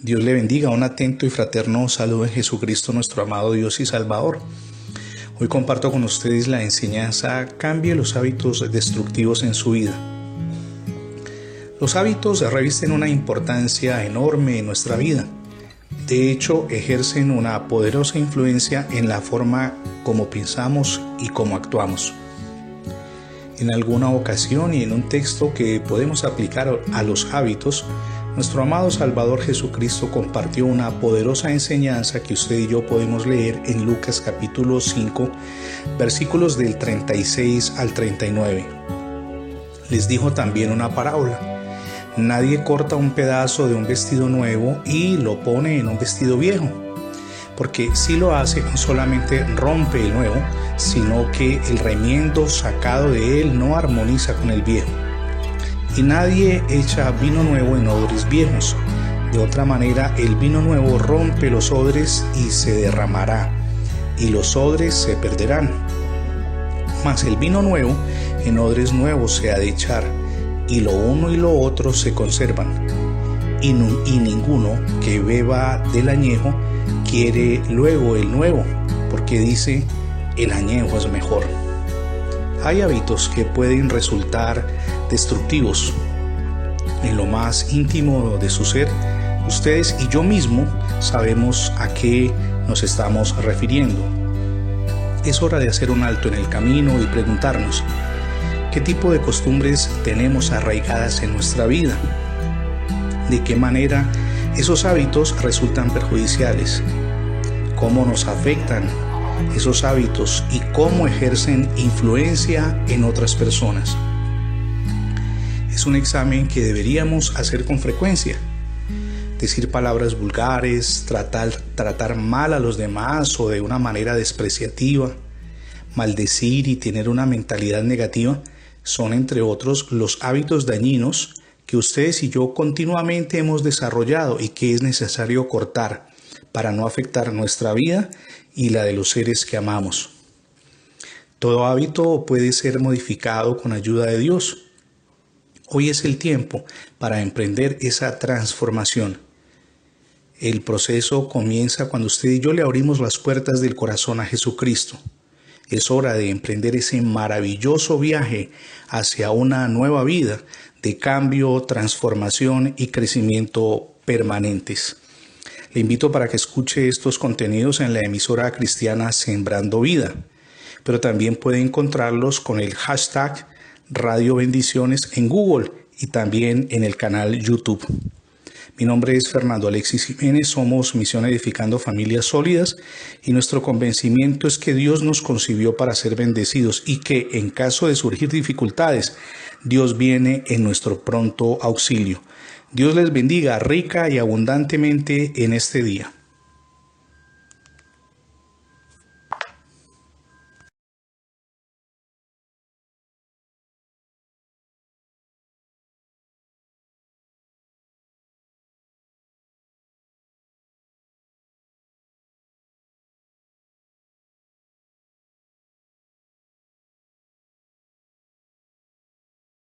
Dios le bendiga, un atento y fraterno saludo en Jesucristo nuestro amado Dios y Salvador. Hoy comparto con ustedes la enseñanza Cambie los hábitos destructivos en su vida. Los hábitos revisten una importancia enorme en nuestra vida. De hecho, ejercen una poderosa influencia en la forma como pensamos y como actuamos. En alguna ocasión y en un texto que podemos aplicar a los hábitos, nuestro amado Salvador Jesucristo compartió una poderosa enseñanza que usted y yo podemos leer en Lucas capítulo 5, versículos del 36 al 39. Les dijo también una parábola. Nadie corta un pedazo de un vestido nuevo y lo pone en un vestido viejo, porque si lo hace no solamente rompe el nuevo, sino que el remiendo sacado de él no armoniza con el viejo y nadie echa vino nuevo en odres viejos. De otra manera, el vino nuevo rompe los odres y se derramará, y los odres se perderán. Mas el vino nuevo en odres nuevos se ha de echar, y lo uno y lo otro se conservan. Y, y ninguno que beba del añejo quiere luego el nuevo, porque dice, el añejo es mejor. Hay hábitos que pueden resultar destructivos. En lo más íntimo de su ser, ustedes y yo mismo sabemos a qué nos estamos refiriendo. Es hora de hacer un alto en el camino y preguntarnos, ¿qué tipo de costumbres tenemos arraigadas en nuestra vida? ¿De qué manera esos hábitos resultan perjudiciales? ¿Cómo nos afectan esos hábitos y cómo ejercen influencia en otras personas? Es un examen que deberíamos hacer con frecuencia. Decir palabras vulgares, tratar, tratar mal a los demás o de una manera despreciativa, maldecir y tener una mentalidad negativa son, entre otros, los hábitos dañinos que ustedes y yo continuamente hemos desarrollado y que es necesario cortar para no afectar nuestra vida y la de los seres que amamos. Todo hábito puede ser modificado con ayuda de Dios Hoy es el tiempo para emprender esa transformación. El proceso comienza cuando usted y yo le abrimos las puertas del corazón a Jesucristo. Es hora de emprender ese maravilloso viaje hacia una nueva vida de cambio, transformación y crecimiento permanentes. Le invito para que escuche estos contenidos en la emisora cristiana Sembrando Vida, pero también puede encontrarlos con el hashtag Radio Bendiciones en Google y también en el canal YouTube. Mi nombre es Fernando Alexis Jiménez, somos Misión Edificando Familias Sólidas y nuestro convencimiento es que Dios nos concibió para ser bendecidos y que en caso de surgir dificultades, Dios viene en nuestro pronto auxilio. Dios les bendiga rica y abundantemente en este día.